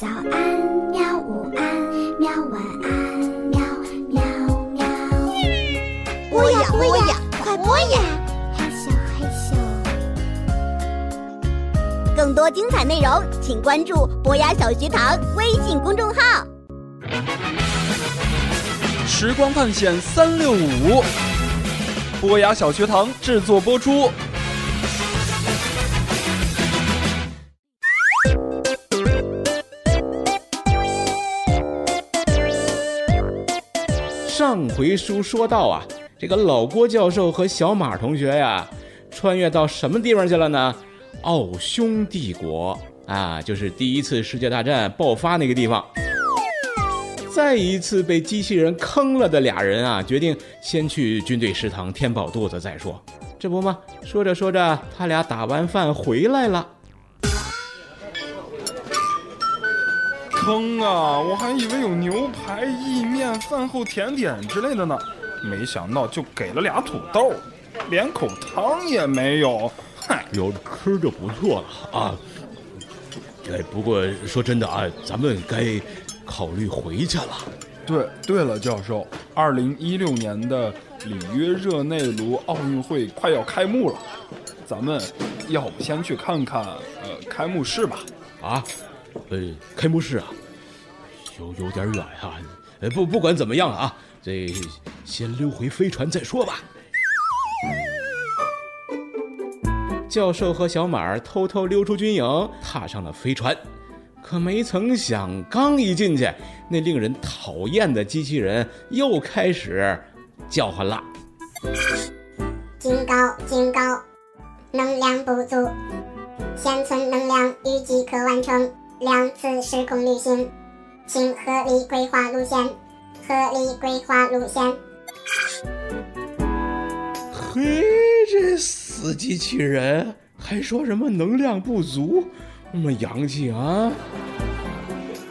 早安喵，午安喵，晚安喵喵喵。播呀播呀，快播呀！嘿咻，嘿咻。更多精彩内容，请关注博雅小学堂微信公众号。时光探险三六五，博雅小学堂制作播出。回书说道啊，这个老郭教授和小马同学呀，穿越到什么地方去了呢？奥匈帝国啊，就是第一次世界大战爆发那个地方。再一次被机器人坑了的俩人啊，决定先去军队食堂填饱肚子再说。这不嘛，说着说着，他俩打完饭回来了。坑啊！我还以为有牛排、意面、饭后甜点之类的呢，没想到就给了俩土豆，连口汤也没有。嗨，有吃就不错了啊。哎，不过说真的啊，咱们该考虑回去了。对对了，教授，二零一六年的里约热内卢奥运会快要开幕了，咱们要不先去看看呃开幕式吧？啊，呃，开幕式啊，有有点远哈、呃，不不管怎么样啊，这先溜回飞船再说吧。教授和小马偷偷溜出军营，踏上了飞船。可没曾想，刚一进去，那令人讨厌的机器人又开始叫唤了。警告！警告！能量不足，现存能量预计可完成两次时空旅行，请合理规划路线。合理规划路线。嘿，这死机器人还说什么能量不足，那么洋气啊！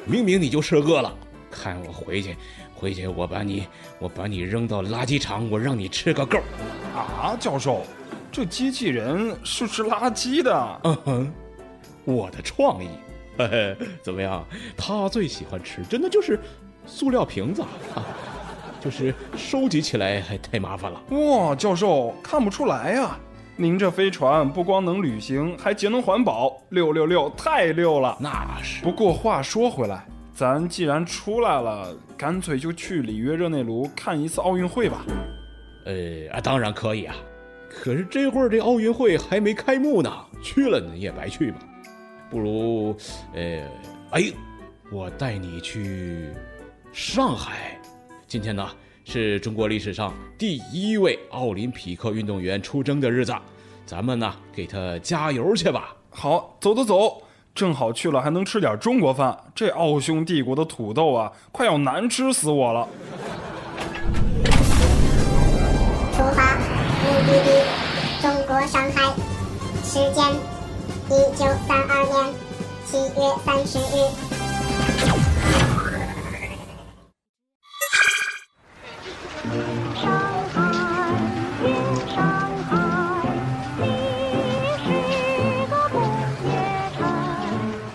明明你就是饿了，看我回去，回去我把你，我把你扔到垃圾场，我让你吃个够。啊，教授，这机器人是吃垃圾的。嗯哼，我的创意，嘿嘿，怎么样？他最喜欢吃，真的就是塑料瓶子，啊、就是收集起来还太麻烦了。哇，教授看不出来呀、您这飞船不光能旅行，还节能环保，六六六，太六了！那是不过话说回来，咱既然出来了，干脆就去里约热内卢看一次奥运会吧。呃啊，当然可以啊，可是这会儿这奥运会还没开幕呢，去了你也白去嘛。不如，呃，哎，我带你去上海。今天呢，是中国历史上第一位奥林匹克运动员出征的日子，咱们呢给他加油去吧。好，走走走，正好去了还能吃点中国饭。这奥匈帝国的土豆啊，快要难吃死我了。出发，目的地中国上海，时间一九三二年七月三十日。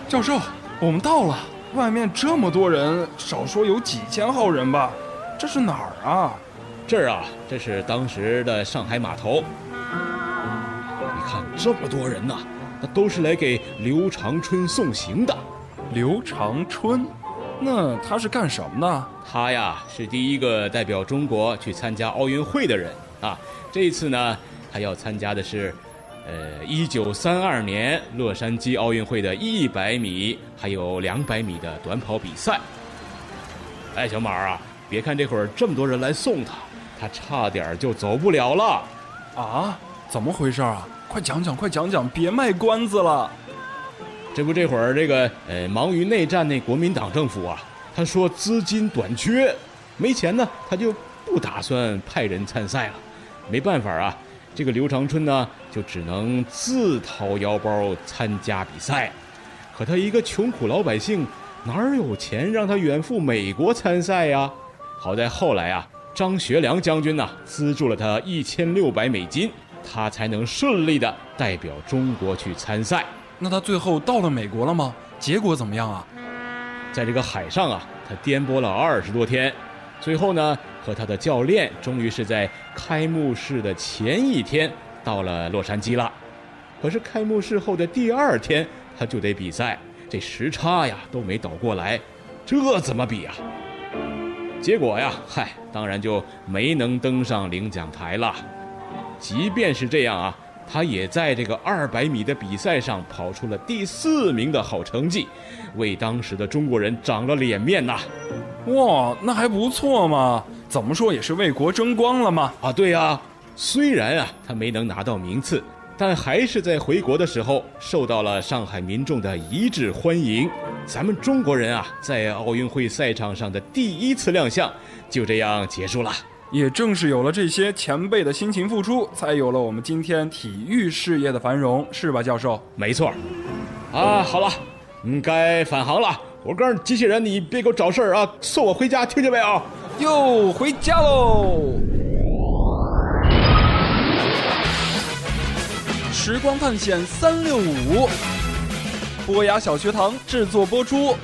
教授，我们到了。外面这么多人，少说有几千号人吧？这是哪儿啊？这儿啊，这是当时的上海码头。你看这么多人呐、那都是来给刘长春送行的。刘长春，那他是干什么呢？他呀是第一个代表中国去参加奥运会的人啊。这一次呢，他要参加的是，呃，一九三二年洛杉矶奥运会的一百米还有两百米的短跑比赛。哎，小马啊，别看这会儿这么多人来送他，他差点就走不了了。啊，怎么回事啊？快讲讲，快讲讲，别卖关子了。这不，这会儿这个呃，忙于内战那国民党政府啊，他说资金短缺，没钱呢，他就不打算派人参赛了。没办法啊，这个刘长春呢，就只能自掏腰包参加比赛。可他一个穷苦老百姓，哪儿有钱让他远赴美国参赛呀？好在后来啊，张学良将军呐、资助了他一千六百美金，他才能顺利的代表中国去参赛。那他最后到了美国了吗？结果怎么样啊？在这个海上啊，他颠簸了二十多天，最后呢，和他的教练终于是在开幕式的前一天到了洛杉矶了。可是开幕式后的第二天，他就得比赛，这时差呀都没倒过来，这怎么比啊？结果呀，嗨，当然就没能登上领奖台了。即便是这样啊，他也在这个二百米的比赛上跑出了第四名的好成绩，为当时的中国人长了脸面呐。哇，那还不错嘛，怎么说也是为国争光了嘛。啊，对呀，虽然啊他没能拿到名次。但还是在回国的时候受到了上海民众的一致欢迎。咱们中国人啊，在奥运会赛场上的第一次亮相就这样结束了。也正是有了这些前辈的辛勤付出，才有了我们今天体育事业的繁荣，是吧，教授？没错。啊，好了，嗯，该返航了。我告诉机器人，你别给我找事儿啊，送我回家，听见没有？哟，回家喽。时光探险三六五，波雅小学堂制作播出。